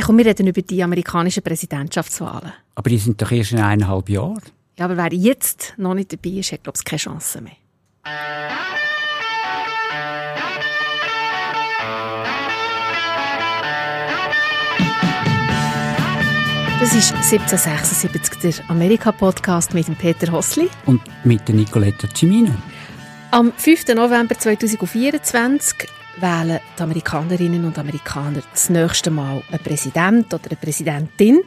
Hey, komm, wir reden über die amerikanischen Präsidentschaftswahlen. Aber die sind doch erst in eineinhalb Jahren. Ja, aber wer jetzt noch nicht dabei ist, hat, glaube ich, keine Chance mehr. Das ist 1776, der Amerika-Podcast mit dem Peter Hossli. Und mit der Nicoletta Cimino. Am 5. November 2024 wählen die Amerikanerinnen und Amerikaner das nächste Mal einen Präsident oder eine Präsidentin.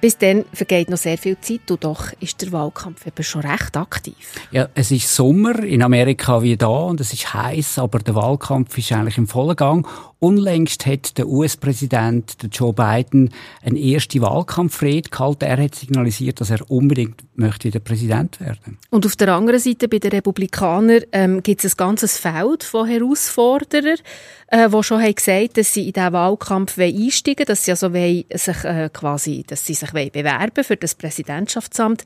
Bis dann vergeht noch sehr viel Zeit und doch ist der Wahlkampf eben schon recht aktiv. Ja, es ist Sommer in Amerika wie da und es ist heiß, aber der Wahlkampf ist eigentlich im vollen Gang. Unlängst hat der US-Präsident Joe Biden eine erste Wahlkampfrede gehalten. Er hat signalisiert, dass er unbedingt möchte wieder Präsident werden. Und auf der anderen Seite bei den Republikanern ähm, gibt es ein ganzes Feld von Herausforderern, äh, die schon haben gesagt, dass sie in diesen Wahlkampf einsteigen dass sie also wollen, sich äh, quasi, dass sie sich bewerben für das Präsidentschaftsamt.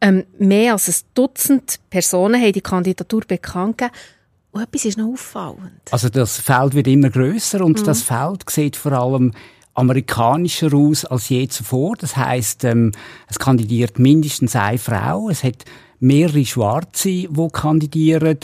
Ähm, mehr als ein Dutzend Personen haben die Kandidatur bekannt gegeben. Und etwas ist noch auffallend. Also das Feld wird immer größer und mhm. das Feld sieht vor allem amerikanischer aus als je zuvor. Das heißt, ähm, es kandidiert mindestens eine Frau. Es hat mehrere Schwarze, die kandidieren.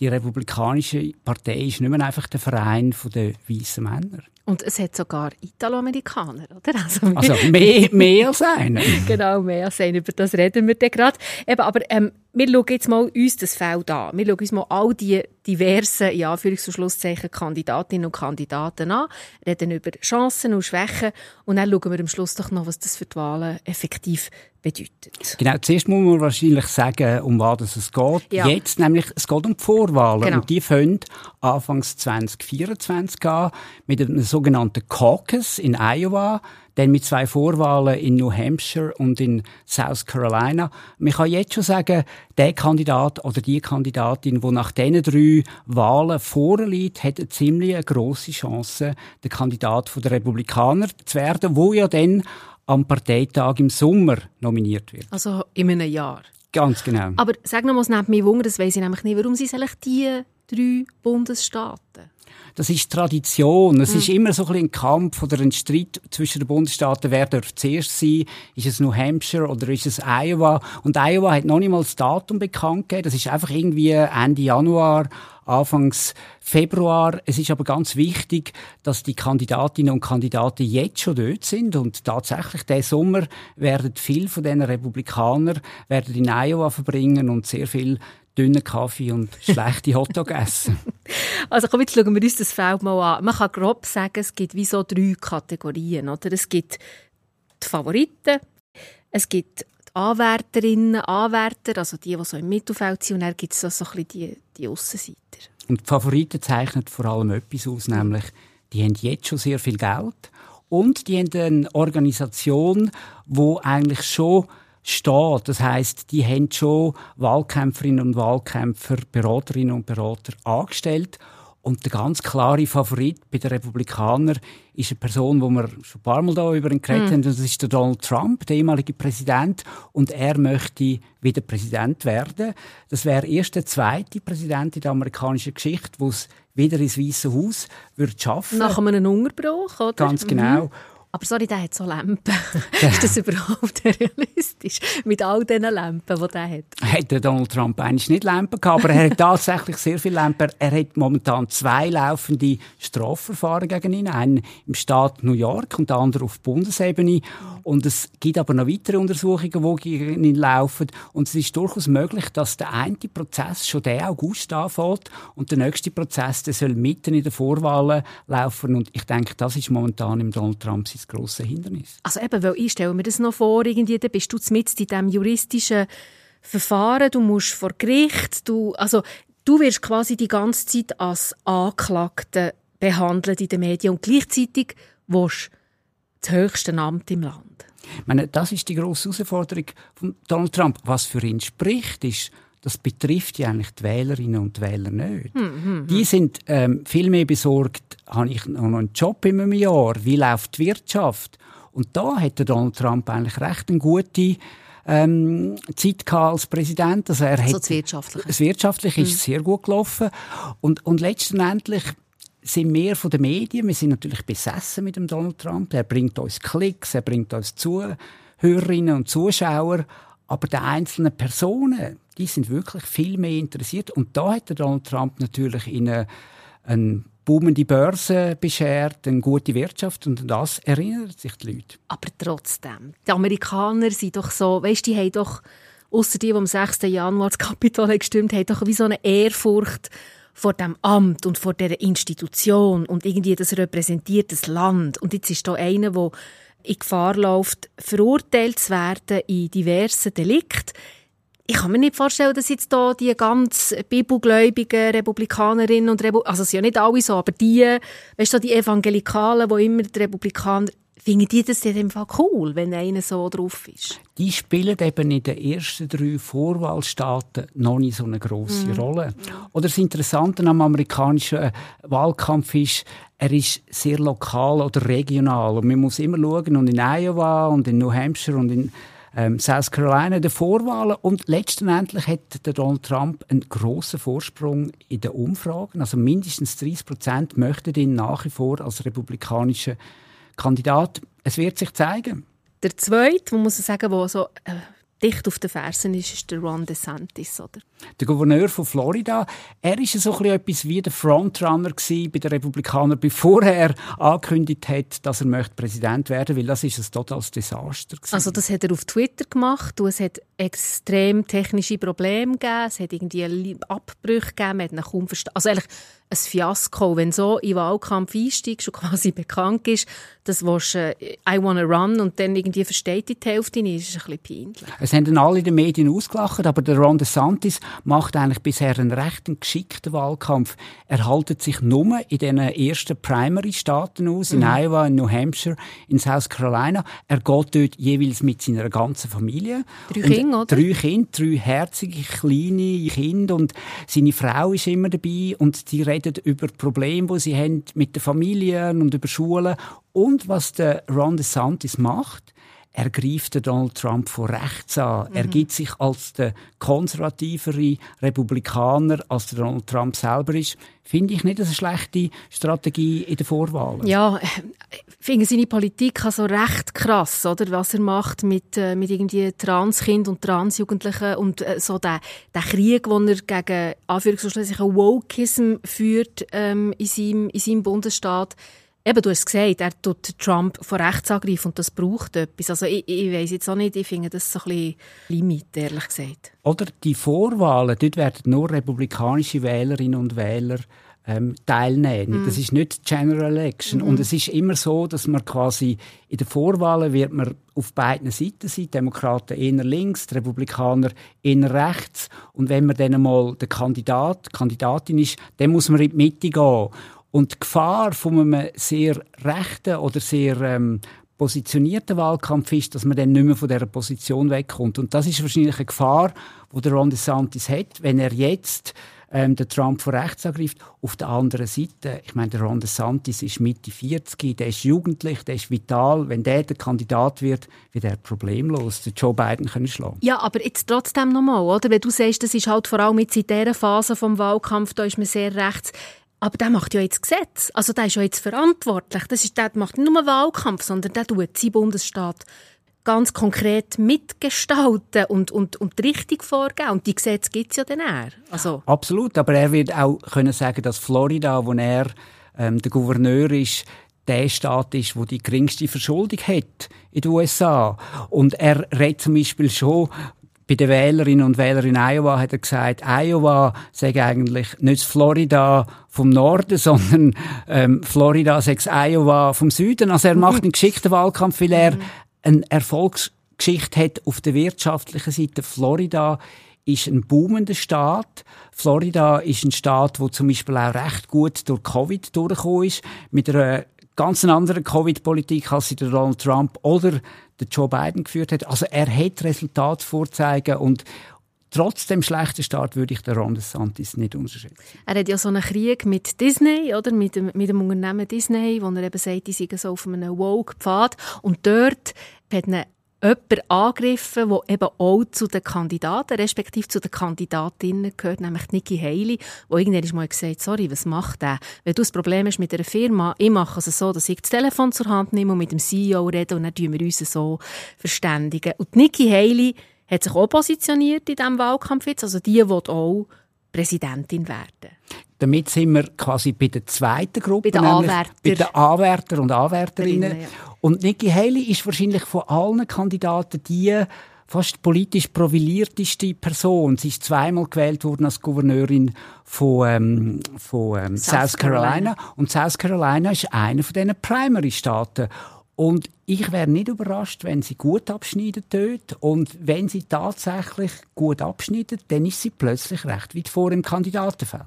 Die Republikanische Partei ist nicht mehr einfach der Verein der weißen Männer. Und es hat sogar Italoamerikaner, oder? Also, also mehr, mehr als einen. genau, mehr als einen. Über das reden wir dann gerade. Eben, aber ähm, wir schauen jetzt mal uns das Feld an. Wir schauen uns mal all die diversen, ja, Anführungs- und Schlusszeichen, Kandidatinnen und Kandidaten an, reden über Chancen und Schwächen und dann schauen wir am Schluss doch noch, was das für die Wahlen effektiv bedeutet. Genau, zuerst muss man wahrscheinlich sagen, um was es geht. Ja. Jetzt nämlich, es geht um die Vorwahlen genau. und die fangen anfangs 2024 an mit einem sogenannten Caucus in Iowa, dann mit zwei Vorwahlen in New Hampshire und in South Carolina. Man kann jetzt schon sagen, der Kandidat oder die Kandidatin, die nach diesen drei Wahlen vorliegt, hat eine ziemlich grosse Chance, der Kandidat der Republikaner zu werden, wo ja dann am Parteitag im Sommer nominiert wird. Also in einem Jahr. Ganz genau. Aber sag noch mal, es nimmt mich Wunder, das weiß ich nämlich nicht. Warum sind es eigentlich die drei Bundesstaaten? das ist Tradition. Es mhm. ist immer so ein, ein Kampf oder ein Streit zwischen den Bundesstaaten. Wer darf zuerst sein? Ist es New Hampshire oder ist es Iowa? Und Iowa hat noch nicht mal das Datum bekannt gegeben. Das ist einfach irgendwie Ende Januar. Anfangs Februar. Es ist aber ganz wichtig, dass die Kandidatinnen und Kandidaten jetzt schon dort sind und tatsächlich diesen Sommer werden viele von diesen Republikaner werden in Iowa verbringen und sehr viel dünnen Kaffee und schlechte Hotdog essen. Also komm, jetzt schauen wir uns das Feld mal an. Man kann grob sagen, es gibt wie so drei Kategorien. Oder? Es gibt die Favoriten, es gibt Anwärterinnen, Anwärter, also die, die so im Mittelfeld sind, und dann gibt es so, ein bisschen die, die Aussenseiter. Und die Favoriten zeichnen vor allem etwas aus, nämlich die haben jetzt schon sehr viel Geld und die haben eine Organisation, wo eigentlich schon steht. Das heißt, die haben schon Wahlkämpferinnen und Wahlkämpfer, Beraterinnen und Berater angestellt. Und der ganz klare Favorit bei den Republikanern ist eine Person, wo wir schon ein paar Mal da über ihn geredet mm. haben. Das ist der Donald Trump, der ehemalige Präsident. Und er möchte wieder Präsident werden. Das wäre erst der zweite Präsident in der amerikanischen Geschichte, wo es wieder ins Weiße Haus würde schaffen. Nach einem Hungerbruch, oder? Ganz genau. Mhm. Aber sorry, der hat so Lampen. ist das überhaupt realistisch? Mit all diesen Lampen, die der hat? Hat der Donald Trump eigentlich nicht Lampen gehabt, aber er hat tatsächlich sehr viele Lampen. Er hat momentan zwei laufende Strafverfahren gegen ihn. Einen im Staat New York und der andere auf Bundesebene. Und es gibt aber noch weitere Untersuchungen, die gegen ihn laufen. Und es ist durchaus möglich, dass der eine Prozess schon der August anfällt und der nächste Prozess, der soll mitten in der Vorwahlen laufen. Und ich denke, das ist momentan im Donald Trump sein das grosse Hindernis. Also eben, weil ich stelle mir das noch vor, irgendwie, dann bist du mit in diesem juristischen Verfahren, du musst vor Gericht, du, also du wirst quasi die ganze Zeit als Anklagte behandelt in den Medien und gleichzeitig willst das höchste Amt im Land. Ich meine, das ist die grosse Herausforderung von Donald Trump. Was für ihn spricht, ist, das betrifft ja eigentlich die Wählerinnen und Wähler nicht. Hm, hm, hm. Die sind ähm, viel mehr besorgt, habe ich noch einen Job in einem Jahr, wie läuft die Wirtschaft? Und da hätte Donald Trump eigentlich recht eine gute ähm, Zeit als Präsident. Also, er also das Wirtschaftliche. Das Wirtschaftliche ist hm. sehr gut gelaufen. Und, und letztendlich sind mehr von den Medien. Wir sind natürlich besessen mit dem Donald Trump. Er bringt uns Klicks, er bringt uns Zuhörerinnen und Zuschauer. Aber die einzelnen Personen, die sind wirklich viel mehr interessiert. Und da hat Donald Trump natürlich in eine, eine boomende Börse beschert, eine gute Wirtschaft und das erinnern sich die Leute. Aber trotzdem, die Amerikaner sind doch so, weißt, die haben doch, außer die, die am 6. Januar das Kapitol gestimmt haben, doch wie so eine Ehrfurcht vor dem Amt und vor der Institution und irgendwie das repräsentiert das Land. Und jetzt ist da einer, der in Gefahr läuft, verurteilt zu werden in diversen Delikten. Ich kann mir nicht vorstellen, dass jetzt da die ganz bibelgläubigen Republikanerinnen und Republikaner, also es sind ja nicht alle so, aber die, weißt du, die Evangelikalen, die immer die Republikaner, finden die das in dem Fall cool, wenn einer so drauf ist? Die spielen eben in den ersten drei Vorwahlstaaten noch nicht so eine große mm. Rolle. Oder das Interessante am amerikanischen Wahlkampf ist, er ist sehr lokal oder regional und man muss immer schauen und in Iowa und in New Hampshire und in ähm, South Carolina der Vorwahlen und letztendlich hat der Donald Trump einen großen Vorsprung in den Umfragen. Also mindestens 30 Prozent möchten ihn nach wie vor als republikanischer Kandidat. Es wird sich zeigen. Der zweite, muss man sagen, wo so äh, dicht auf den Fersen ist, ist der Ron DeSantis, oder? Der Gouverneur von Florida. Er ist so etwas wie der Frontrunner bei den Republikanern, bevor er angekündigt hat, dass er möchte Präsident werden, weil das ist ein totales Desaster gewesen. Also das hat er auf Twitter gemacht und es hat extrem technische Probleme gegeben, es hat irgendwie Abbrüche gegeben, man hat ihn kaum verstanden. Also ein Fiasko, wenn so in Wahlkampf einsteigst und quasi bekannt ist, dass du äh, «I wanna run» und dann irgendwie versteht die Hälfte nicht, ist ein bisschen peinlich. Es haben dann alle in den Medien ausgelacht, aber der Ron DeSantis macht eigentlich bisher einen recht geschickten Wahlkampf. Er haltet sich nur in den ersten Primary-Staaten aus, in mhm. Iowa, in New Hampshire, in South Carolina. Er geht dort jeweils mit seiner ganzen Familie. Drei Kinder, oder? Drei Kinder, drei herzige, kleine Kinder und seine Frau ist immer dabei und sie reden über Probleme, die sie haben mit den Familien und über Schulen. Und was der Ron DeSantis macht, er greift Donald Trump von rechts an. Mhm. Er gibt sich als der konservativere Republikaner, als der Donald Trump selber ist. Finde ich nicht eine schlechte Strategie in der Vorwahl. Ja, ich finde seine Politik also recht krass, oder? Was er macht mit, äh, mit irgendwie Transkind und Transjugendlichen und äh, so der, der Krieg, den er gegen Anführungsstrichen Wokeism führt ähm, in, seinem, in seinem Bundesstaat Eben, du hast gesagt, er tut Trump von rechts angreifen und das braucht etwas. Also ich, ich weiß jetzt auch nicht, ich finde das so ein bisschen Limit, ehrlich gesagt. Oder die Vorwahlen, dort werden nur republikanische Wählerinnen und Wähler ähm, teilnehmen. Mm. Das ist nicht General Election. Mm. Und es ist immer so, dass man quasi in den Vorwahlen wird man auf beiden Seiten sein. Demokraten eher links, die Republikaner eher rechts. Und wenn man dann mal der Kandidat, Kandidatin ist, dann muss man in die Mitte gehen. Und die Gefahr von einem sehr rechten oder sehr ähm, positionierten Wahlkampf ist, dass man dann nicht mehr von dieser Position wegkommt. Und das ist wahrscheinlich eine Gefahr, die der Ron DeSantis hat, wenn er jetzt ähm, den Trump von rechts angreift. Auf der anderen Seite, ich meine, der Ron DeSantis ist Mitte 40, der ist jugendlich, der ist vital. Wenn der der Kandidat wird, wird er problemlos den Joe Biden können schlagen. Ja, aber jetzt trotzdem nochmal, oder? Wenn du sagst, das ist halt vor allem jetzt in dieser Phase vom Wahlkampf, da ist man sehr rechts aber der macht ja jetzt Gesetz. Also der ist ja jetzt verantwortlich. Das ist, der macht nicht nur Wahlkampf, sondern der tut seinen Bundesstaat ganz konkret mitgestalten und, und, und die Richtung vorgeben. Und die Gesetze gibt es ja dann eher. Also. Absolut, aber er wird auch können sagen, dass Florida, wo er ähm, der Gouverneur ist, der Staat ist, wo die geringste Verschuldung hat in den USA. Und er redet zum Beispiel schon bei den Wählerinnen und Wählern in Iowa hat er gesagt, Iowa sei eigentlich nicht Florida vom Norden, sondern ähm, Florida sei Iowa vom Süden. Also er macht einen geschickten Wahlkampf, weil er eine Erfolgsgeschichte hat auf der wirtschaftlichen Seite. Florida ist ein boomender Staat. Florida ist ein Staat, wo zum Beispiel auch recht gut durch Covid durchgekommen ist, mit einer ganz andere Covid-Politik, als sie Donald Trump oder der Joe Biden geführt hat. Also er hat Resultate vorzeigen und trotz dem schlechten Start würde ich den Ron DeSantis nicht unterschätzen. Er hat ja so einen Krieg mit Disney, oder? Mit dem, mit dem Unternehmen Disney, wo er eben sagt, die sind so auf einem Woke-Pfad. Und dort hat eine jemanden angegriffen, der eben auch zu den Kandidaten, respektive zu den Kandidatinnen gehört, nämlich Nikki Haley, wo irgendwann mal gesagt sorry, was macht der? Wenn du ein Problem hast mit einer Firma, ich mache es so, dass ich das Telefon zur Hand nehme und mit dem CEO rede und dann tun wir uns so verständigen. Und Nikki Haley hat sich auch positioniert in diesem Wahlkampf jetzt, also die will auch Präsidentin werden. Damit sind wir quasi bei der zweiten Gruppe, bei den Anwärter. bei den Anwärter und Anwärterinnen. Ja. Und Nikki Haley ist wahrscheinlich von allen Kandidaten die fast politisch profilierteste Person. Sie ist zweimal gewählt worden als Gouverneurin von, ähm, von ähm, South, South Carolina. Carolina. Und South Carolina ist einer von diesen Primary-Staaten. Und ich wäre nicht überrascht, wenn sie gut abschneidet dort. Und wenn sie tatsächlich gut abschneidet, dann ist sie plötzlich recht weit vor im Kandidatenfeld.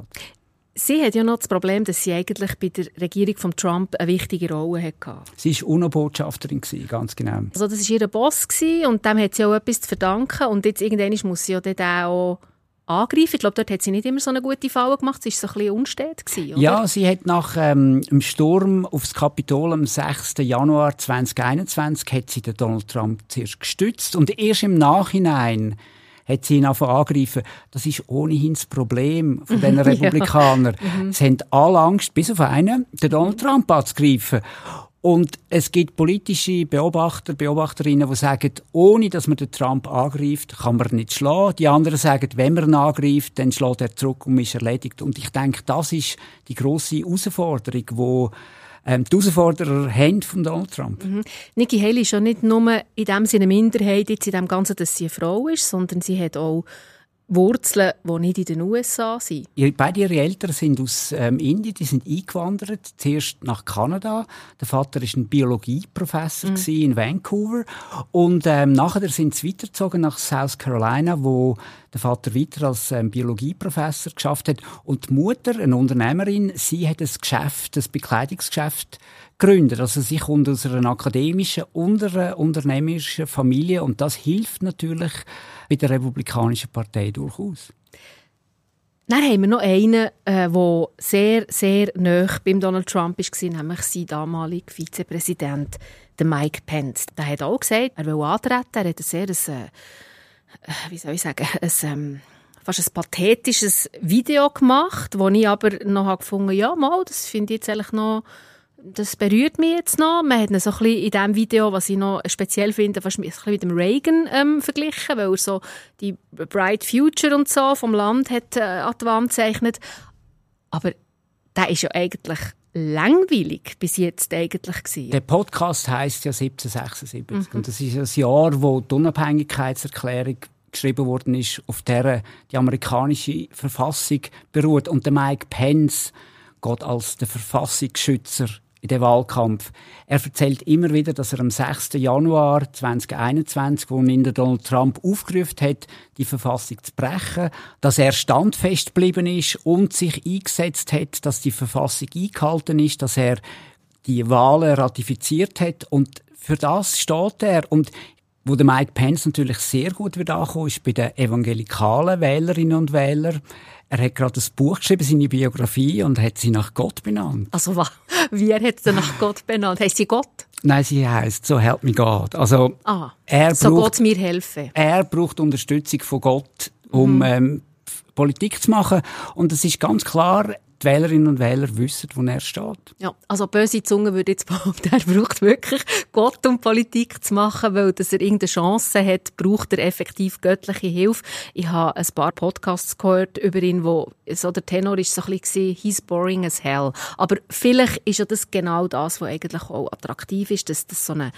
Sie hat ja noch das Problem, dass sie eigentlich bei der Regierung von Trump eine wichtige Rolle hatte. Sie war UNO-Botschafterin, ganz genau. Also das war ihr Boss und dem hat sie auch etwas zu verdanken. Und jetzt irgendwann muss sie ja dann auch angreifen. Ich glaube, dort hat sie nicht immer so eine gute Falle gemacht. Sie war so ein bisschen unstet. Gewesen, oder? Ja, sie hat nach ähm, dem Sturm aufs Kapitol am 6. Januar 2021 hat sie den Donald Trump zuerst gestützt und erst im Nachhinein hat sie ihn angegriffen. Das ist ohnehin das Problem von diesen Republikanern. ja. Mhm. Sie haben alle Angst, bis auf einen, den Donald Trump anzugreifen. Und es gibt politische Beobachter, Beobachterinnen, die sagen, ohne dass man den Trump angreift, kann man nicht schlagen. Die anderen sagen, wenn man ihn angreift, dann schlägt er zurück und ist erledigt. Und ich denke, das ist die große Herausforderung, die ähm, die Herausforderer haben von Donald Trump. Mhm. Nikki Haley ist ja nicht nur in dem Sinne Minderheit jetzt in dem Ganzen, dass sie eine Frau ist, sondern sie hat auch Wurzeln, die nicht in den USA sind. Beide ihre Eltern sind aus ähm, Indien, die sind eingewandert, zuerst nach Kanada. Der Vater ist ein Biologieprofessor mhm. in Vancouver und ähm, nachher sind sie weitergezogen nach South Carolina, wo der Vater weiter als ähm, Biologieprofessor geschafft hat und die Mutter, eine Unternehmerin, sie hat ein Geschäft, ein Bekleidungsgeschäft gegründet. Also sie kommt aus einer akademischen und einer unternehmerischen Familie und das hilft natürlich bei der Republikanischen Partei durchaus. Dann haben wir noch einen, der äh, sehr, sehr nah beim Donald Trump war, nämlich sein damaliger Vizepräsident, der Mike Pence. Der hat auch gesagt, er will antreten. Er hat ein sehr, ein, äh, wie soll ich sagen, ein, ähm, fast ein pathetisches Video gemacht, wo ich aber noch gefunden habe, ja, mal, das finde ich jetzt eigentlich noch das berührt mich jetzt noch. Man hat ihn so ein bisschen in diesem Video, was ich noch speziell finde, fast ein bisschen mit dem Reagan ähm, verglichen, weil er so die Bright Future und so vom Land hat äh, an die Wand gezeichnet. Aber der ist ja eigentlich langweilig bis jetzt eigentlich gewesen. Der Podcast heißt ja 1776 mhm. und das ist das Jahr, wo die Unabhängigkeitserklärung geschrieben worden ist, auf der die amerikanische Verfassung beruht und der Mike Pence geht als der Verfassungsschützer in den Wahlkampf. Er erzählt immer wieder, dass er am 6. Januar 2021, wo ihn Donald Trump aufgerufen hat, die Verfassung zu brechen, dass er standfest geblieben ist und sich eingesetzt hat, dass die Verfassung eingehalten ist, dass er die Wahlen ratifiziert hat und für das steht er und wo der Mike Pence natürlich sehr gut wird ankommen, ist bei den evangelikalen Wählerinnen und Wählern. Er hat gerade ein Buch geschrieben, seine Biografie, und hat sie nach Gott benannt. Also wie er hat sie nach Gott benannt? Heißt sie Gott? Nein, sie heißt so help me God. Also ah, er so braucht, Gott mir helfen. Er braucht Unterstützung von Gott, um mhm. ähm, Politik zu machen. Und es ist ganz klar, die Wählerinnen und Wähler wissen, wo er steht. Ja, also böse Zunge würde jetzt behaupten, er braucht wirklich Gott, um Politik zu machen, weil dass er irgendeine Chance hat, braucht er effektiv göttliche Hilfe. Ich habe ein paar Podcasts gehört über ihn, wo so der Tenor ist so ein bisschen he's boring as hell. Aber vielleicht ist ja das genau das, was eigentlich auch attraktiv ist, dass das so eine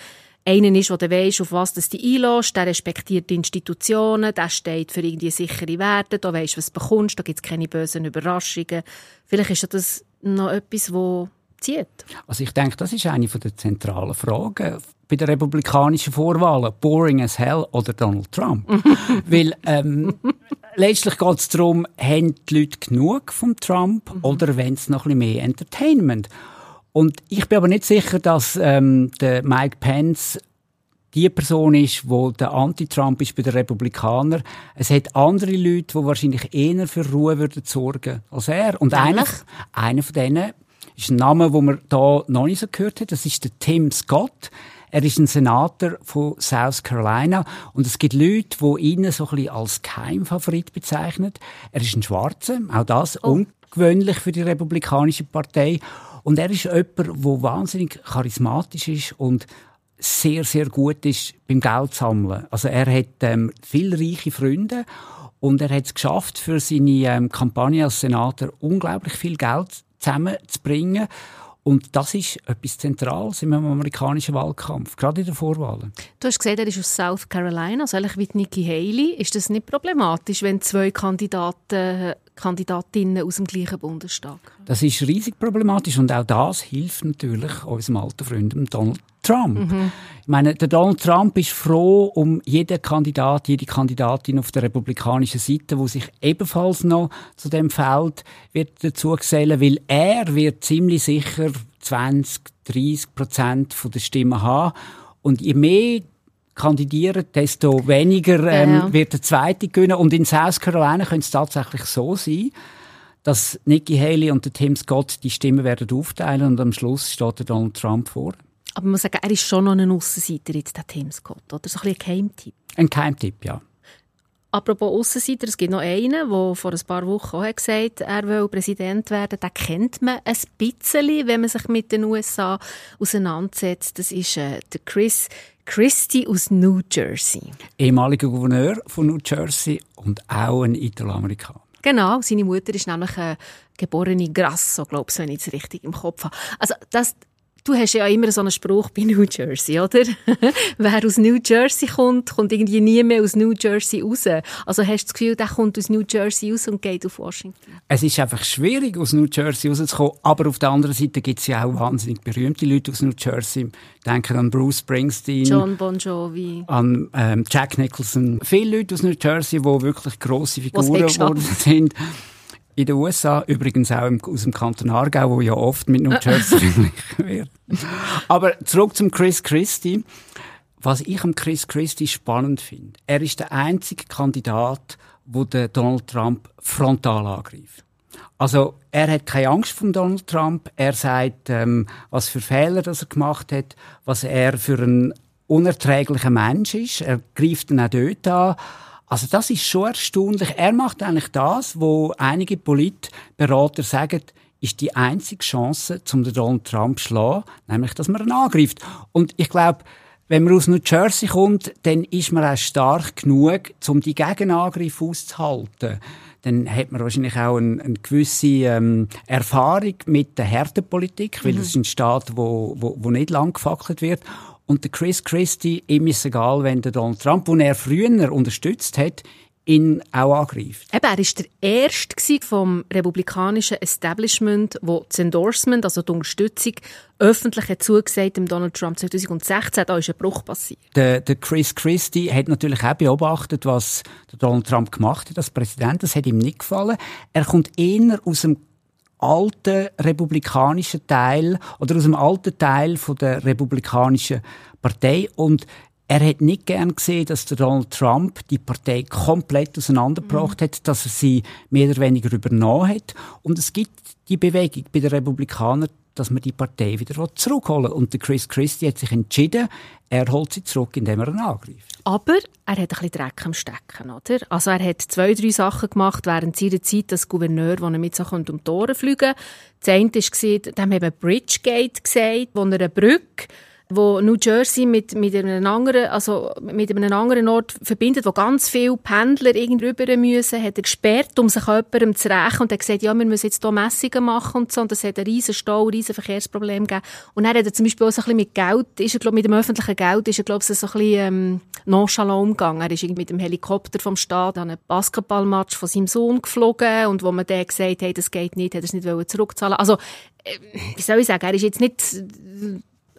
einer ist, der weisst, auf was du dich einlässt, der respektiert die Institutionen, der steht für irgendwie sichere Werte, da weisst, was du bekommst, da gibt es keine bösen Überraschungen. Vielleicht ist das noch etwas, das zieht. Also ich denke, das ist eine der zentralen Fragen bei der republikanischen Vorwahlen. Boring as hell oder Donald Trump? Weil ähm, letztlich geht es darum, haben die Leute genug von Trump mhm. oder wollen sie noch ein bisschen mehr Entertainment? Und ich bin aber nicht sicher, dass ähm, der Mike Pence die Person ist, wo der Anti-Trump ist bei den Republikanern. Es hat andere Leute, die wahrscheinlich eher für Ruhe würden sorgen als er. Und einer, einer von denen ist ein Name, den man da noch nicht so gehört hat. Das ist der Tim Scott. Er ist ein Senator von South Carolina und es gibt Leute, die ihn so ein bisschen als Keimfavorit bezeichnen. Er ist ein Schwarzer, auch das oh. ungewöhnlich für die Republikanische Partei. Und er ist jemand, der wahnsinnig charismatisch ist und sehr, sehr gut ist beim Geld sammeln. Also er hat ähm, viele reiche Freunde und er hat es geschafft, für seine ähm, Kampagne als Senator unglaublich viel Geld zusammenzubringen. Und das ist etwas Zentrales im amerikanischen Wahlkampf, gerade in den Vorwahlen. Du hast gesagt, er ist aus South Carolina, also eigentlich wie Nikki Haley. Ist das nicht problematisch, wenn zwei Kandidaten, Kandidatinnen aus dem gleichen Bundesstaat Das ist riesig problematisch und auch das hilft natürlich unserem alten Freund Donald Trump. Mhm. Ich meine, der Donald Trump ist froh um jeden Kandidat, jede Kandidatin auf der republikanischen Seite, wo sich ebenfalls noch zu dem Feld wird dazu gesellen, weil er wird ziemlich sicher 20, 30 Prozent der Stimmen haben. Und je mehr kandidieren, desto weniger ähm, ja, ja. wird der Zweite gewinnen. Und in South Carolina könnte es tatsächlich so sein, dass Nikki Haley und der Tim Scott die Stimmen werden aufteilen und am Schluss steht der Donald Trump vor. Aber man muss sagen, er ist schon noch ein Aussenseiter jetzt, der Tim Scott, oder? So ein, ein Geheimtipp. Ein Geheimtipp, ja. Apropos Aussenseiter, es gibt noch einen, der vor ein paar Wochen auch gesagt hat, er will Präsident werden. Den kennt man ein bisschen, wenn man sich mit den USA auseinandersetzt. Das ist äh, der Chris Christie aus New Jersey. Ehemaliger Gouverneur von New Jersey und auch ein Italoamerikaner. Genau, seine Mutter ist nämlich eine geborene Grasso, glaube ich, wenn ich es richtig im Kopf habe. Also das, Du hast ja immer so einen Spruch bei New Jersey, oder? Wer aus New Jersey kommt, kommt irgendwie nie mehr aus New Jersey raus. Also hast du das Gefühl, der kommt aus New Jersey raus und geht auf Washington? Es ist einfach schwierig, aus New Jersey rauszukommen. Aber auf der anderen Seite gibt es ja auch wahnsinnig berühmte Leute aus New Jersey. Denken an Bruce Springsteen. John Bon Jovi. An ähm, Jack Nicholson. Viele Leute aus New Jersey, die wirklich grosse Figuren geworden sind in den USA, übrigens auch im, aus dem Kanton Aargau, wo ja oft mit New Jersey verglichen wird. Aber zurück zum Chris Christie. Was ich am Chris Christie spannend finde, er ist der einzige Kandidat, wo der Donald Trump frontal angreift. Also er hat keine Angst vor Donald Trump. Er sagt, ähm, was für Fehler das er gemacht hat, was er für ein unerträglicher Mensch ist. Er greift dann auch dort an. Also das ist schon erstaunlich. Er macht eigentlich das, wo einige Politberater sagen, ist die einzige Chance, zum Donald Trump zu schlagen, nämlich, dass man ihn angreift. Und ich glaube, wenn man aus New Jersey kommt, dann ist man auch stark genug, um die Gegenangriffe auszuhalten. Dann hat man wahrscheinlich auch eine, eine gewisse ähm, Erfahrung mit der Härtepolitik, weil mhm. das ist ein Staat, wo, wo, wo nicht lang gefackelt wird. Und der Chris Christie, ihm ist egal, wenn der Donald Trump, den er früher unterstützt hat, ihn auch angreift. Eben, er war der erste vom republikanischen Establishment, wo das Endorsement, also die Unterstützung, öffentlich hat zugesagt dem Donald Trump 2016. Da ist ein Bruch passiert. Der, der Chris Christie hat natürlich auch beobachtet, was der Donald Trump gemacht hat als Präsident. Das hat ihm nicht gefallen. Er kommt eher aus dem alten republikanischen Teil oder aus dem alten Teil von der republikanischen Partei und er hat nicht gern gesehen, dass der Donald Trump die Partei komplett auseinandergebracht mhm. hat, dass er sie mehr oder weniger übernommen hat. Und es gibt die Bewegung bei den Republikanern, dass man die Partei wieder zurückholen will. Und Chris Christie hat sich entschieden, er holt sie zurück, indem er ihn angreift. Aber er hat ein bisschen Dreck am Stecken, oder? Also er hat zwei, drei Sachen gemacht während seiner Zeit als Gouverneur, wo er mit so um die Tore fliegen konnte. Das eine war, dem haben wir Bridgegate gesagt, wo er eine Brücke wo New Jersey mit, mit, einem anderen, also mit einem anderen Ort verbindet, wo ganz viele Pendler rüber müssen, hat er gesperrt, um sich jemandem zu rächen und hat gesagt, ja, wir müssen jetzt hier Messungen machen und so. Und das hat einen riesen Stau, ein riesen Verkehrsproblem gegeben. Und dann hat er zum Beispiel auch so ein bisschen mit Geld, ist er, glaub, mit dem öffentlichen Geld, ist er, glaube so ein bisschen ähm, nonchalant umgegangen. Er ist irgendwie mit dem Helikopter vom Staat an einen Basketballmatch von seinem Sohn geflogen und wo man dann gesagt hat, das geht nicht, hat er es nicht zurückzahlen Also, äh, wie soll ich sagen, er ist jetzt nicht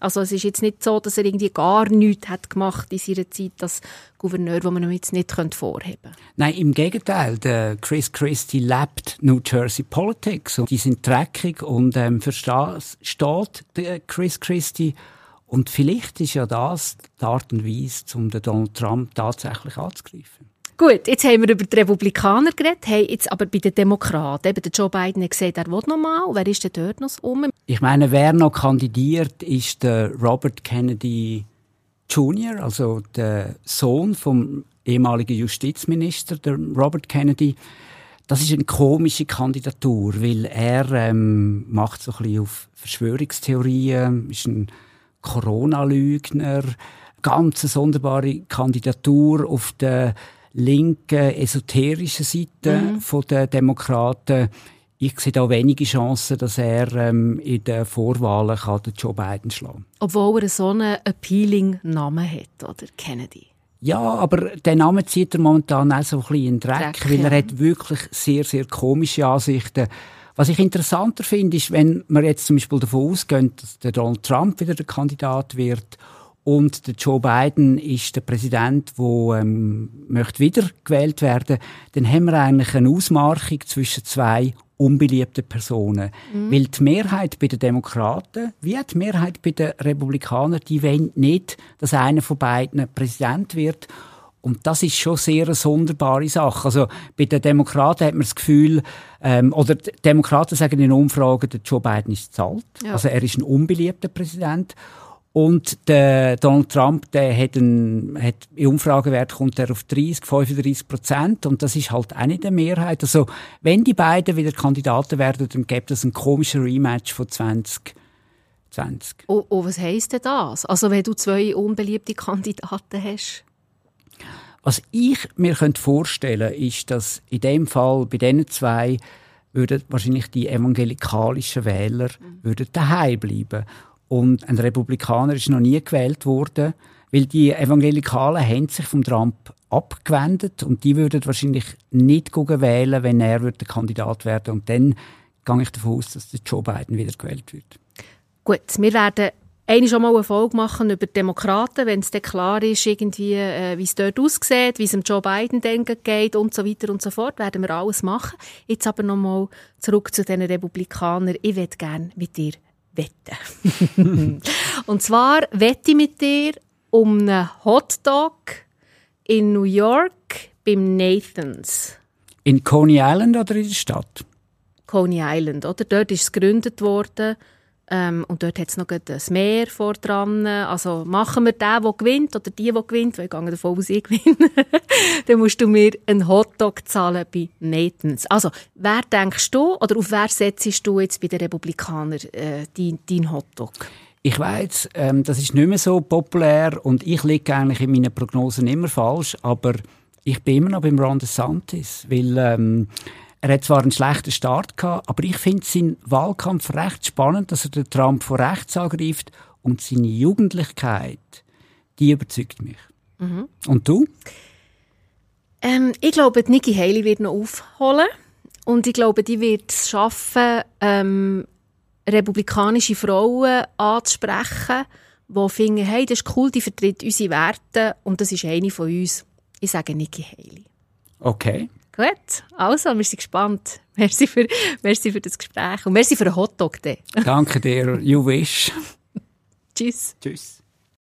also es ist jetzt nicht so, dass er irgendwie gar nichts hat gemacht in seiner Zeit als Gouverneur, wo man jetzt nicht vorheben könnte. Nein, im Gegenteil. Der Chris Christie lebt New Jersey Politics und die sind dreckig und ähm, versteht der Chris Christie und vielleicht ist ja das die Art und Weise, um den Donald Trump tatsächlich anzugreifen. Gut, jetzt haben wir über die Republikaner geredet, hey, jetzt aber bei den Demokraten, eben der Joe Biden hat gesagt, er will noch mal. Wer ist denn dort noch um? Ich meine, wer noch kandidiert, ist der Robert Kennedy Jr., also der Sohn vom ehemaligen Justizminister, der Robert Kennedy. Das ist eine komische Kandidatur, weil er ähm, macht so ein bisschen auf Verschwörungstheorien, ist ein Corona-Lügner, ganz eine sonderbare Kandidatur auf der linken, esoterischen Seite mhm. von der Demokraten. Ich sehe da wenige Chancen, dass er ähm, in den Vorwahlen kann den Joe Biden schlagen Obwohl er so einen appealing Namen hat, oder? Kennedy. Ja, aber der Name zieht er momentan auch so ein bisschen in den Dreck, Dreck weil er ja. hat wirklich sehr, sehr komische Ansichten. Was ich interessanter finde, ist, wenn wir jetzt zum Beispiel davon ausgehen, dass der Donald Trump wieder der Kandidat wird und der Joe Biden ist der Präsident, der ähm, möchte wieder gewählt werden, dann haben wir eigentlich eine Ausmarchung zwischen zwei unbeliebten Personen. Mhm. Weil die Mehrheit bei den Demokraten, wie die Mehrheit bei den Republikanern, die wollen nicht, dass einer von beiden Präsident wird. Und das ist schon sehr eine sonderbare Sache. Also bei den Demokraten hat man das Gefühl, ähm, oder die Demokraten sagen in Umfragen, der Joe Biden ist zu alt. Ja. Also er ist ein unbeliebter Präsident. Und der Donald Trump, der hat, ein, hat in Umfragewert kommt er auf 30, 35 Prozent. Und das ist halt auch nicht eine Mehrheit. Also, wenn die beiden wieder Kandidaten werden, dann gibt es ein komischer Rematch von 20. 20. Oh, oh, was heisst denn das? Also, wenn du zwei unbeliebte Kandidaten hast? Was ich mir vorstellen könnte, ist, dass in dem Fall bei diesen zwei würden wahrscheinlich die evangelischen Wähler mhm. würden daheim bleiben und ein Republikaner ist noch nie gewählt worden, weil die Evangelikalen haben sich vom Trump abgewendet und die würden wahrscheinlich nicht wählen, wenn er der Kandidat werden Und dann gehe ich davon aus, dass Joe Biden wieder gewählt wird. Gut, wir werden eine schon mal eine Folge machen über die Demokraten, wenn es dann klar ist, irgendwie, äh, wie es dort aussieht, wie es dem Joe Biden dann geht und so weiter und so fort, werden wir alles machen. Jetzt aber noch mal zurück zu den Republikanern. Ich würde gerne mit dir wetten. und zwar wette ich mit dir um einen Hotdog in New York beim Nathans. In Coney Island oder in der Stadt? Coney Island, oder? Dort ist es gegründet worden ähm, und dort hat es noch ein Meer vor dran. Also machen wir den, der gewinnt, oder die, die gewinnt, weil ich gehe davon aus, ich gewinne. dann musst du mir einen Hotdog zahlen bei Nathans. Also, wer denkst du, oder auf wer setzt du jetzt bei den Republikanern äh, deinen dein Hotdog? Ich weiß, ähm, das ist nicht mehr so populär und ich liege eigentlich in meinen Prognosen immer falsch, aber ich bin immer noch beim Ron DeSantis, weil ähm, er hat zwar einen schlechten Start gehabt, aber ich finde seinen Wahlkampf recht spannend, dass er den Trump von rechts angreift und seine Jugendlichkeit, die überzeugt mich. Mhm. Und du? Ähm, ich glaube, Nikki Haley wird noch aufholen und ich glaube, die wird es schaffen, ähm, republikanische Frauen anzusprechen, die finden, hey, das ist cool, die vertritt unsere Werte und das ist eine von uns. Ich sage Nikki Haley. Okay. Gut, also, wir sind gespannt. Merci für, merci für das Gespräch und merci für den Hotdog. Danke dir, you wish. Tschüss. Tschüss.